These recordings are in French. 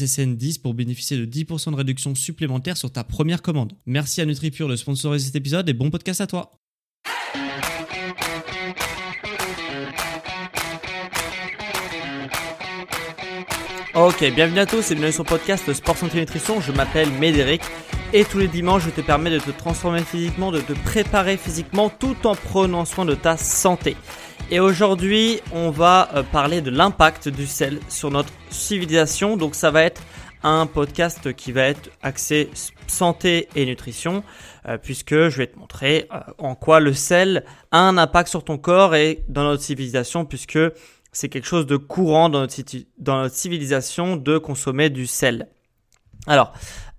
SSN10 pour bénéficier de 10% de réduction supplémentaire sur ta première commande. Merci à NutriPure de sponsoriser cet épisode et bon podcast à toi. Ok, bienvenue à tous et bienvenue sur le podcast Sport Santé Nutrition. Je m'appelle Médéric et tous les dimanches je te permets de te transformer physiquement, de te préparer physiquement tout en prenant soin de ta santé. Et aujourd'hui, on va euh, parler de l'impact du sel sur notre civilisation. Donc ça va être un podcast qui va être axé santé et nutrition, euh, puisque je vais te montrer euh, en quoi le sel a un impact sur ton corps et dans notre civilisation, puisque c'est quelque chose de courant dans notre, civilisation de consommer du sel. Alors,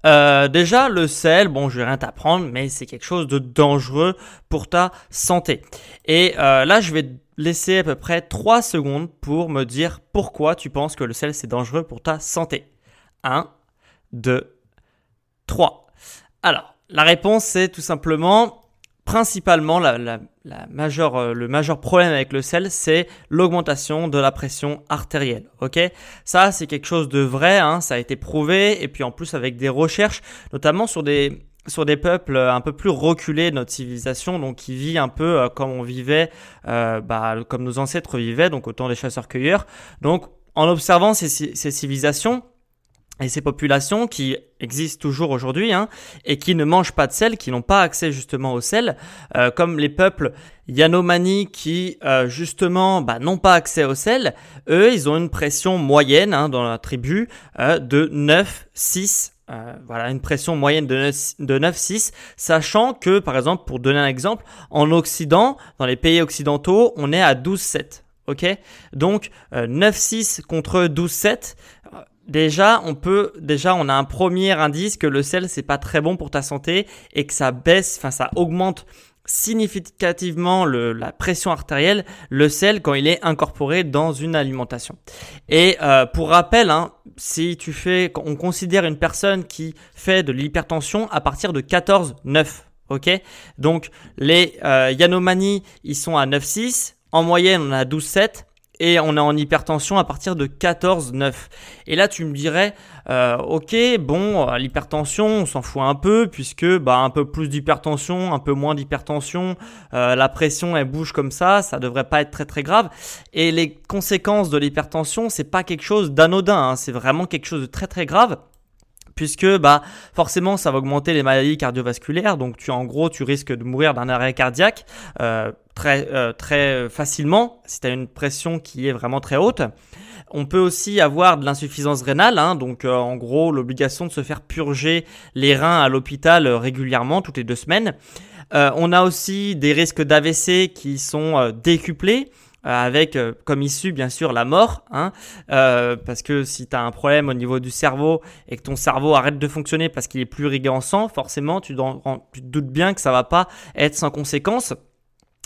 euh, déjà, le sel, bon, je vais rien t'apprendre, mais c'est quelque chose de dangereux pour ta santé. Et là, je vais laisser à peu près 3 secondes pour me dire pourquoi tu penses que le sel, c'est dangereux pour ta santé. 1, 2, 3. Alors, la réponse, c'est tout simplement principalement, euh, le majeur problème avec le sel, c'est l'augmentation de la pression artérielle. Ok, ça c'est quelque chose de vrai, hein, ça a été prouvé, et puis en plus avec des recherches, notamment sur des sur des peuples un peu plus reculés de notre civilisation, donc qui vit un peu euh, comme on vivait, euh, bah, comme nos ancêtres vivaient, donc autant des chasseurs-cueilleurs. Donc en observant ces, ces civilisations, et ces populations qui existent toujours aujourd'hui hein, et qui ne mangent pas de sel, qui n'ont pas accès justement au sel, euh, comme les peuples Yanomani qui euh, justement bah, n'ont pas accès au sel, eux ils ont une pression moyenne hein, dans la tribu euh, de 9-6 voilà, une pression moyenne de 9,6, sachant que, par exemple, pour donner un exemple, en Occident, dans les pays occidentaux, on est à 12,7. Ok? Donc, 9,6 contre 12,7, Déjà, on peut, déjà, on a un premier indice que le sel, c'est pas très bon pour ta santé et que ça baisse, enfin, ça augmente significativement le, la pression artérielle, le sel, quand il est incorporé dans une alimentation. Et euh, pour rappel, hein, si tu fais, on considère une personne qui fait de l'hypertension à partir de 14,9. Ok? Donc, les euh, Yanomani, ils sont à 9,6. En moyenne, on a 12,7 et on est en hypertension à partir de 14,9. Et là, tu me dirais, euh, ok, bon, l'hypertension, on s'en fout un peu, puisque bah, un peu plus d'hypertension, un peu moins d'hypertension, euh, la pression, elle bouge comme ça, ça devrait pas être très très grave. Et les conséquences de l'hypertension, c'est pas quelque chose d'anodin, hein, c'est vraiment quelque chose de très très grave puisque bah forcément ça va augmenter les maladies cardiovasculaires donc tu en gros tu risques de mourir d'un arrêt cardiaque euh, très euh, très facilement si tu as une pression qui est vraiment très haute. On peut aussi avoir de l'insuffisance rénale hein, donc euh, en gros l'obligation de se faire purger les reins à l'hôpital régulièrement toutes les deux semaines. On a aussi des risques d'AVC qui sont décuplés euh, avec euh, comme issue bien sûr la mort, hein, euh, parce que si tu as un problème au niveau du cerveau et que ton cerveau arrête de fonctionner parce qu'il est plus rigué en sang, forcément tu, tu te doutes bien que ça va pas être sans conséquence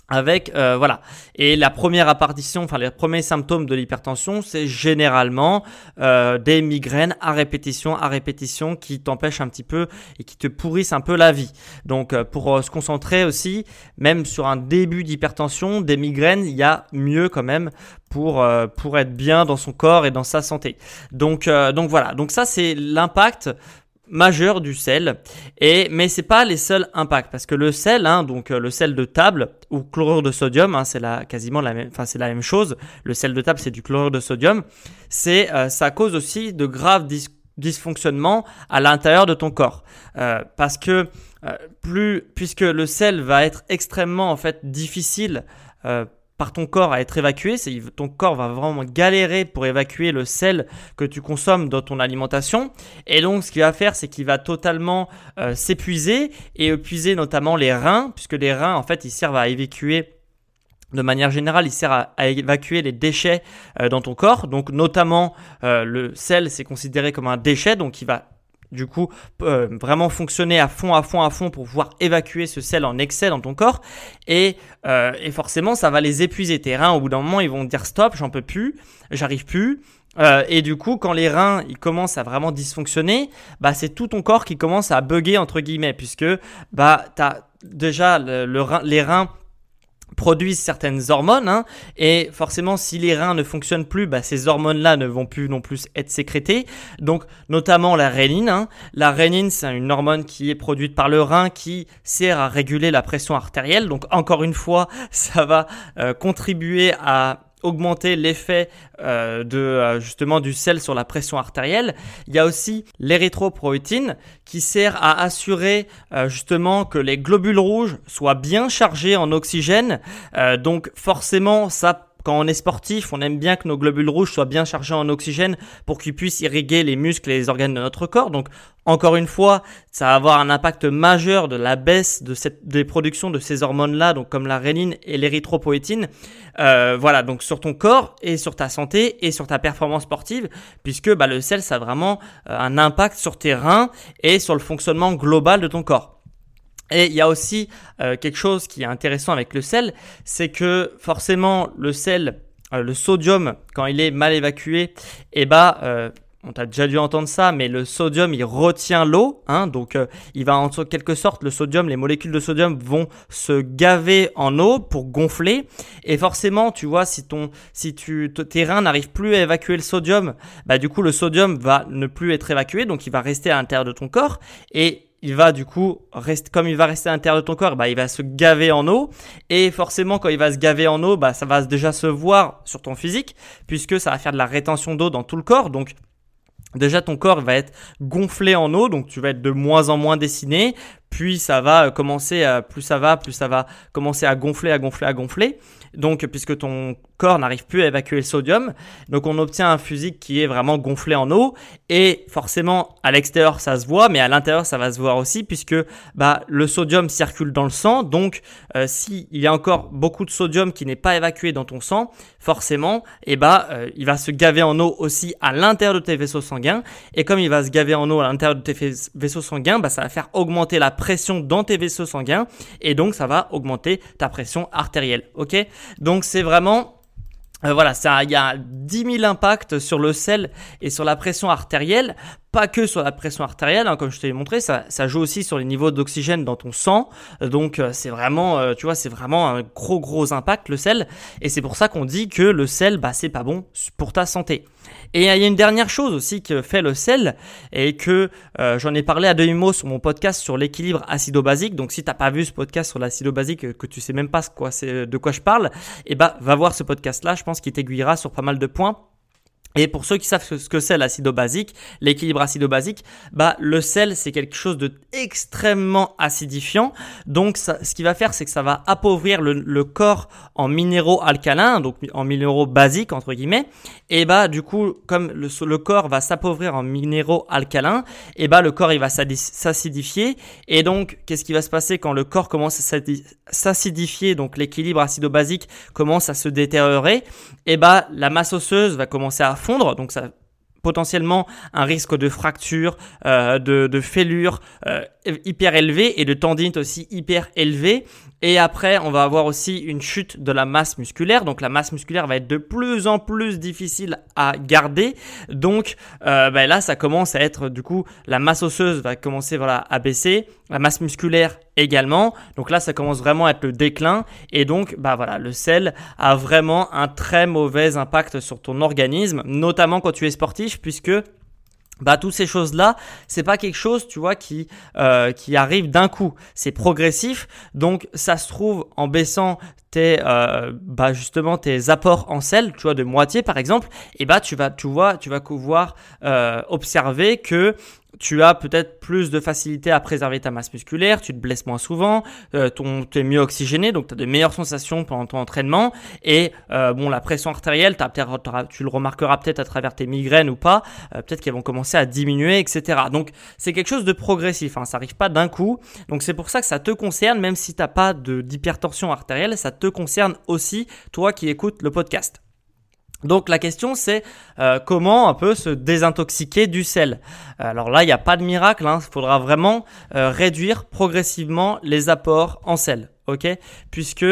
avec euh, voilà. Et la première apparition enfin les premiers symptômes de l'hypertension c'est généralement euh, des migraines à répétition à répétition qui t'empêchent un petit peu et qui te pourrissent un peu la vie. Donc euh, pour se concentrer aussi même sur un début d'hypertension des migraines il y a mieux quand même pour pour être bien dans son corps et dans sa santé. Donc donc voilà. Donc ça c'est l'impact majeur du sel. Et mais c'est pas les seuls impacts parce que le sel hein, donc euh, le sel de table ou chlorure de sodium hein, c'est la quasiment la même enfin c'est la même chose. Le sel de table c'est du chlorure de sodium. C'est euh, ça cause aussi de graves dysfonctionnement à l'intérieur de ton corps. Euh, parce que euh, plus, puisque le sel va être extrêmement en fait difficile euh, par ton corps à être évacué, ton corps va vraiment galérer pour évacuer le sel que tu consommes dans ton alimentation. Et donc ce qu'il va faire, c'est qu'il va totalement s'épuiser et épuiser notamment les reins, puisque les reins en fait ils servent à évacuer de manière générale, il sert à, évacuer les déchets euh, dans ton corps. Donc notamment euh, le sel, c'est considéré comme un déchet, donc il va du coup euh, vraiment fonctionner à fond, à fond, à fond pour pouvoir évacuer ce sel en excès dans ton corps. Et, et forcément, ça va les épuiser. Tes reins, au bout d'un moment, ils vont dire stop, j'en peux plus, j'arrive plus. et du coup, quand les reins ils commencent à vraiment dysfonctionner, bah c'est tout ton corps qui commence à bugger entre guillemets, puisque bah t'as déjà le, les reins produisent certaines hormones hein, et forcément si les reins ne fonctionnent plus bah, ces hormones là ne vont plus non plus être sécrétées donc notamment la rénine hein. la rénine c'est une hormone qui est produite par le rein qui sert à réguler la pression artérielle donc encore une fois ça va euh, contribuer à augmenter l'effet euh, de euh, justement du sel sur la pression artérielle. Il y a aussi l'érythropoïétine qui sert à assurer euh, justement que les globules rouges soient bien chargés en oxygène. donc forcément ça quand on est sportif, on aime bien que nos globules rouges soient bien chargés en oxygène pour qu'ils puissent irriguer les muscles et les organes de notre corps. Donc, encore une fois, ça va avoir un impact majeur de la baisse de cette, des productions de ces hormones-là, donc comme la rénine et l'érythropoïétine. Euh, voilà, donc sur ton corps et sur ta santé et sur ta performance sportive, puisque bah, le sel, ça a vraiment euh, un impact sur tes reins et sur le fonctionnement global de ton corps. Et il y a aussi euh, quelque chose qui est intéressant avec le sel, c'est que forcément le sel, euh, le sodium, quand il est mal évacué, eh bah, euh, on t'a déjà dû entendre ça, mais le sodium il retient l'eau, hein, donc il va en quelque sorte le sodium, les molécules de sodium vont se gaver en eau pour gonfler, et forcément tu vois si ton, si tu, tes reins n'arrivent plus à évacuer le sodium, bah du coup le sodium va ne plus être évacué, donc il va rester à l'intérieur de ton corps, et il va du coup rester, comme il va rester à l'intérieur de ton corps, bah, il va se gaver en eau. Et forcément, quand il va se gaver en eau, bah, ça va déjà se voir sur ton physique, puisque ça va faire de la rétention d'eau dans tout le corps. Donc, Déjà, ton corps va être gonflé en eau, donc tu vas être de moins en moins dessiné. Puis ça va commencer, à, plus ça va, plus ça va commencer à gonfler, à gonfler, à gonfler. Donc puisque ton corps n'arrive plus à évacuer le sodium, donc on obtient un physique qui est vraiment gonflé en eau. Et forcément à l'extérieur ça se voit, mais à l'intérieur ça va se voir aussi puisque bah le sodium circule dans le sang, donc euh, s'il y a encore beaucoup de sodium qui n'est pas évacué dans ton sang, forcément, et eh bah euh, il va se gaver en eau aussi à l'intérieur de tes vaisseaux sanguins. Et comme il va se gaver en eau à l'intérieur de tes vaisseaux sanguins, bah ça va faire augmenter la pression dans tes vaisseaux sanguins et donc ça va augmenter ta pression artérielle, ok? Donc c'est vraiment euh, voilà, ça, il y a 10 000 impacts sur le sel et sur la pression artérielle, pas que sur la pression artérielle, hein, comme je t'ai montré, ça, ça, joue aussi sur les niveaux d'oxygène dans ton sang. Donc euh, c'est vraiment, euh, tu vois, c'est vraiment un gros gros impact le sel, et c'est pour ça qu'on dit que le sel, bah c'est pas bon pour ta santé. Et il y a une dernière chose aussi que fait le sel et que euh, j'en ai parlé à demi-mot sur mon podcast sur l'équilibre acido-basique. Donc si t'as pas vu ce podcast sur l'acido-basique, euh, que tu sais même pas quoi, de quoi je parle, et eh bah va voir ce podcast-là. Je pense qu'il t'aiguillera sur pas mal de points. Et pour ceux qui savent ce que c'est l'acido-basique, l'équilibre acido-basique, bah le sel c'est quelque chose de extrêmement acidifiant. Donc ce qu'il va faire, c'est que ça va appauvrir le, corps en minéraux alcalins, donc en minéraux basiques entre guillemets. Et bah du coup, comme le, le corps va s'appauvrir en minéraux alcalins, et bah le corps il va s'acidifier. Et donc qu'est-ce qui va se passer quand le corps commence à s'acidifier, donc l'équilibre acido-basique commence à se détériorer, et bah la masse osseuse va commencer à donc ça potentiellement un risque de fracture, euh, de, de, fêlure euh, hyper élevé et de tendinite aussi hyper élevé. Et après, on va avoir aussi une chute de la masse musculaire. Donc la masse musculaire va être de plus en plus difficile à garder. Donc euh, ben là, ça commence à être du coup la masse osseuse va commencer voilà à baisser, la masse musculaire également. Donc là, ça commence vraiment à être le déclin. Et donc, bah voilà, le sel a vraiment un très mauvais impact sur ton organisme, notamment quand tu es sportif, puisque bah toutes ces choses là c'est pas quelque chose tu vois qui euh, qui arrive d'un coup c'est progressif donc ça se trouve en baissant tes euh, bah justement tes apports en sel tu vois de moitié par exemple et bah tu vas tu vois tu vas pouvoir euh, observer que tu as peut-être plus de facilité à préserver ta masse musculaire, tu te blesses moins souvent, euh, tu es mieux oxygéné, donc tu as de meilleures sensations pendant ton entraînement. Et euh, bon, la pression artérielle, tu le remarqueras peut-être à travers tes migraines ou pas, euh, peut-être qu'elles vont commencer à diminuer, etc. Donc c'est quelque chose de progressif, hein, ça arrive pas d'un coup. Donc c'est pour ça que ça te concerne, même si tu n'as pas d'hypertension artérielle, ça te concerne aussi, toi qui écoutes le podcast. Donc la question c'est euh, comment un peu se désintoxiquer du sel? Alors là il n'y a pas de miracle, il hein. faudra vraiment euh, réduire progressivement les apports en sel, ok? Puisque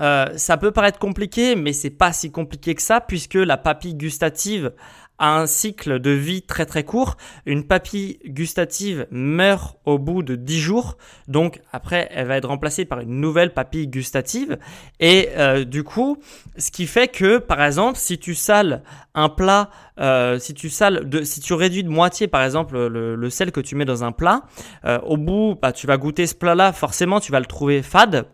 euh, ça peut paraître compliqué, mais c'est pas si compliqué que ça, puisque la papille gustative a un cycle de vie très très court. Une papille gustative meurt au bout de 10 jours, donc après elle va être remplacée par une nouvelle papille gustative. Et euh, du coup, ce qui fait que par exemple, si tu sales un plat, euh, si tu sales, de, si tu réduis de moitié par exemple le, sel que tu mets dans un plat, euh, au bout, bah, tu vas goûter ce plat-là, forcément tu vas le trouver fade.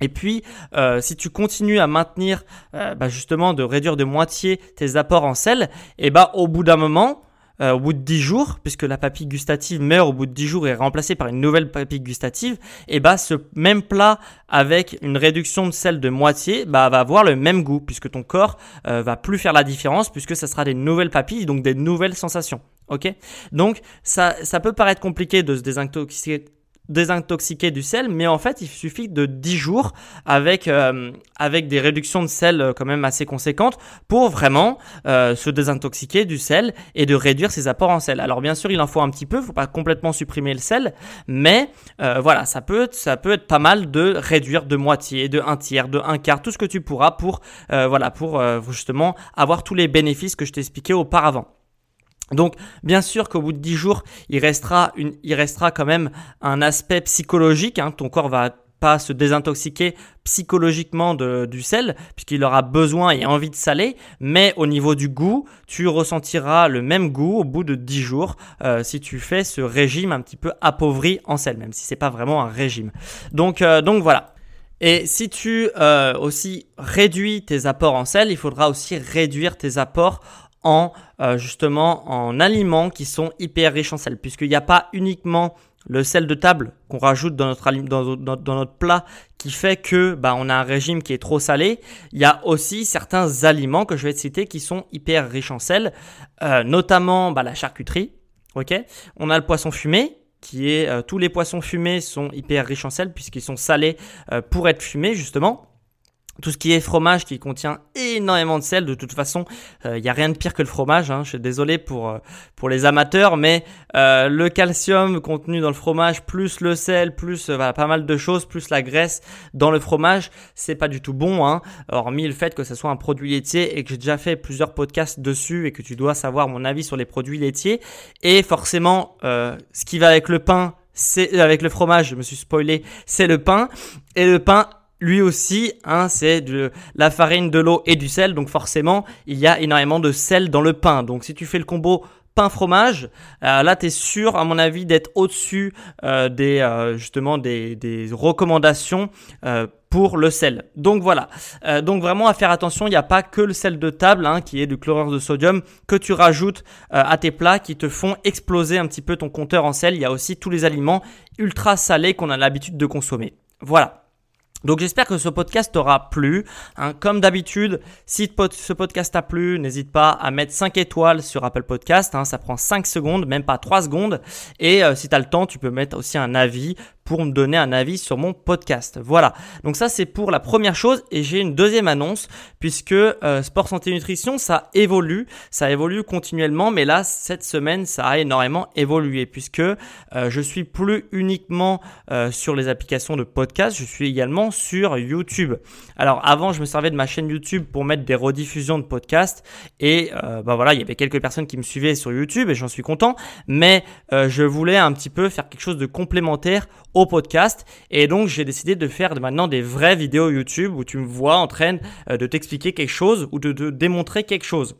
Et puis, euh, si tu continues à maintenir, euh, bah, justement, de réduire de moitié tes apports en sel, et bah, au bout d'un moment, euh, au bout de 10 jours, puisque la papille gustative meurt au bout de 10 jours et est remplacée par une nouvelle papille gustative, et bah, ce même plat avec une réduction de sel de moitié, bah, va avoir le même goût, puisque ton corps va plus faire la différence, puisque ça sera des nouvelles papilles, donc des nouvelles sensations. Ok? Donc, ça, ça peut paraître compliqué de se désintoxiquer désintoxiquer du sel, mais en fait, il suffit de 10 jours avec, euh, avec des réductions de sel euh, quand même assez conséquentes pour vraiment euh, se désintoxiquer du sel et de réduire ses apports en sel. Alors bien sûr, il en faut un petit peu, il faut pas complètement supprimer le sel, mais voilà, ça peut, ça peut être pas mal de réduire de moitié, de un tiers, de un quart, tout ce que tu pourras pour, voilà, pour justement avoir tous les bénéfices que je t'ai expliqué auparavant. Donc, bien sûr qu'au bout de 10 jours, il restera, une, il restera quand même un aspect psychologique. Hein. Ton corps va pas se désintoxiquer psychologiquement de, du sel, puisqu'il aura besoin et envie de saler, mais au niveau du goût, tu ressentiras le même goût au bout de 10 jours euh, si tu fais ce régime un petit peu appauvri en sel, même si c'est pas vraiment un régime. Donc, euh, donc voilà. Et si tu euh, aussi réduis tes apports en sel, il faudra aussi réduire tes apports en euh, justement en aliments qui sont hyper riches en sel, puisqu'il n'y a pas uniquement le sel de table qu'on rajoute dans notre, dans, dans, notre plat qui fait que bah, on a un régime qui est trop salé. Il y a aussi certains aliments que je vais te citer qui sont hyper riches en sel, euh, notamment bah, la charcuterie. Ok, on a le poisson fumé qui est euh, tous les poissons fumés sont hyper riches en sel puisqu'ils sont salés pour être fumés justement. Tout ce qui est fromage qui contient énormément de sel, de toute façon, il euh, n'y a rien de pire que le fromage. Hein. Je suis désolé pour, euh, pour les amateurs, mais euh, le calcium contenu dans le fromage, plus le sel, plus pas mal de choses, plus la graisse dans le fromage, c'est pas du tout bon. Hein. Hormis le fait que ce soit un produit laitier et que j'ai déjà fait plusieurs podcasts dessus et que tu dois savoir mon avis sur les produits laitiers. Et forcément, ce qui va avec le pain, c'est avec le fromage, je me suis spoilé, c'est le pain. Et le pain lui aussi, hein, c'est de la farine, de l'eau et du sel. Donc forcément, il y a énormément de sel dans le pain. Donc si tu fais le combo pain fromage, euh, là tu sûr à mon avis d'être au-dessus euh, des euh, justement des, des recommandations pour le sel. Donc voilà. donc vraiment à faire attention, il n'y a pas que le sel de table hein, qui est du chlorure de sodium que tu rajoutes à tes plats qui te font exploser un petit peu ton compteur en sel. Il y a aussi tous les aliments ultra salés qu'on a l'habitude de consommer. Voilà. Donc j'espère que ce podcast t'aura plu. Hein. comme d'habitude, si ce podcast t'a plu, n'hésite pas à mettre 5 étoiles sur Apple Podcast. Hein. ça prend 5 secondes, même pas 3 secondes. Et euh, si tu as le temps, tu peux mettre aussi un avis pour me donner un avis sur mon podcast. Voilà. Donc ça c'est pour la première chose et j'ai une deuxième annonce puisque euh, sport santé nutrition ça évolue, ça évolue continuellement mais là cette semaine ça a énormément évolué puisque euh, je suis plus uniquement euh, sur les applications de podcast, je suis également sur YouTube. Alors avant je me servais de ma chaîne YouTube pour mettre des rediffusions de podcasts et bah voilà il y avait quelques personnes qui me suivaient sur YouTube et j'en suis content mais je voulais un petit peu faire quelque chose de complémentaire au podcast. Et donc, j'ai décidé de faire maintenant des vraies vidéos YouTube où tu me vois en train euh, de t'expliquer quelque chose ou de te démontrer quelque chose.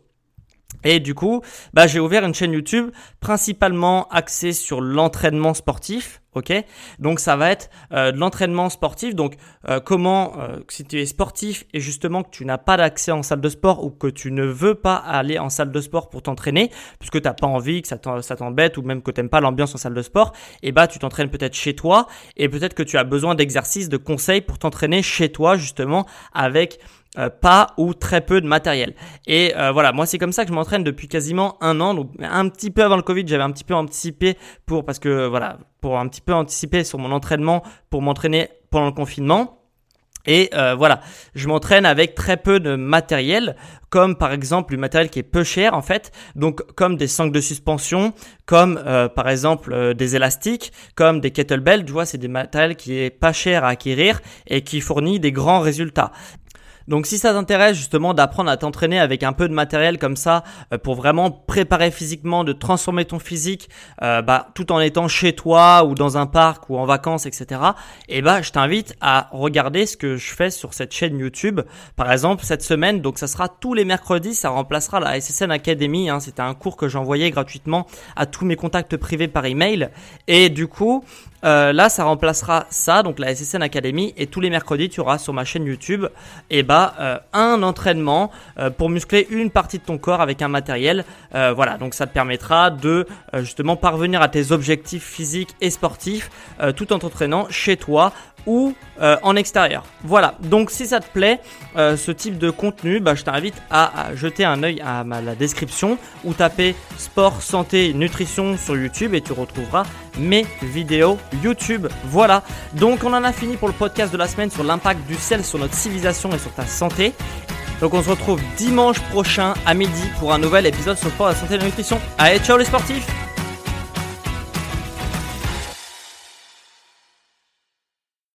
Et du coup, bah, j'ai ouvert une chaîne YouTube principalement axée sur l'entraînement sportif. Ok, donc ça va être euh, de l'entraînement sportif. Donc euh, comment, euh, si tu es sportif et justement que tu n'as pas d'accès en salle de sport ou que tu ne veux pas aller en salle de sport pour t'entraîner, puisque tu n'as pas envie, que ça t'embête ou même que tu n'aimes pas l'ambiance en salle de sport, et eh bah tu t'entraînes peut-être chez toi et peut-être que tu as besoin d'exercices, de conseils pour t'entraîner chez toi justement avec euh, pas ou très peu de matériel. Et euh, voilà, moi c'est comme ça que je m'entraîne depuis quasiment un an. Donc un petit peu avant le Covid, j'avais un petit peu anticipé pour parce que voilà, pour un petit peu anticiper sur mon entraînement pour m'entraîner pendant le confinement. Et euh, voilà, je m'entraîne avec très peu de matériel, comme par exemple du matériel qui est peu cher en fait, donc comme des sangles de suspension, comme par exemple des élastiques, comme des kettlebells, tu vois, c'est des matériels qui est pas cher à acquérir et qui fournit des grands résultats. Donc si ça t'intéresse justement d'apprendre à t'entraîner avec un peu de matériel comme ça euh, pour vraiment préparer physiquement, de transformer ton physique, euh, bah, tout en étant chez toi ou dans un parc ou en vacances, etc. Et eh bah je t'invite à regarder ce que je fais sur cette chaîne YouTube. Par exemple cette semaine, donc ça sera tous les mercredis, ça remplacera la SSN Academy. Hein, C'était un cours que j'envoyais gratuitement à tous mes contacts privés par email. Et du coup, euh, là, ça remplacera ça, donc la SSN Academy, et tous les mercredis, tu auras sur ma chaîne YouTube, et eh euh, un entraînement euh, pour muscler une partie de ton corps avec un matériel. voilà, donc ça te permettra de justement parvenir à tes objectifs physiques et sportifs tout en t'entraînant chez toi ou euh, en extérieur. Voilà, donc si ça te plaît, euh, ce type de contenu, bah, je t'invite à, jeter un œil à la description ou taper sport, santé, nutrition sur YouTube et tu retrouveras mes vidéos YouTube. Voilà, donc on en a fini pour le podcast de la semaine sur l'impact du sel sur notre civilisation et sur ta santé. Donc on se retrouve dimanche prochain à midi pour un nouvel épisode sur sport, la santé et la nutrition. Allez, ciao les sportifs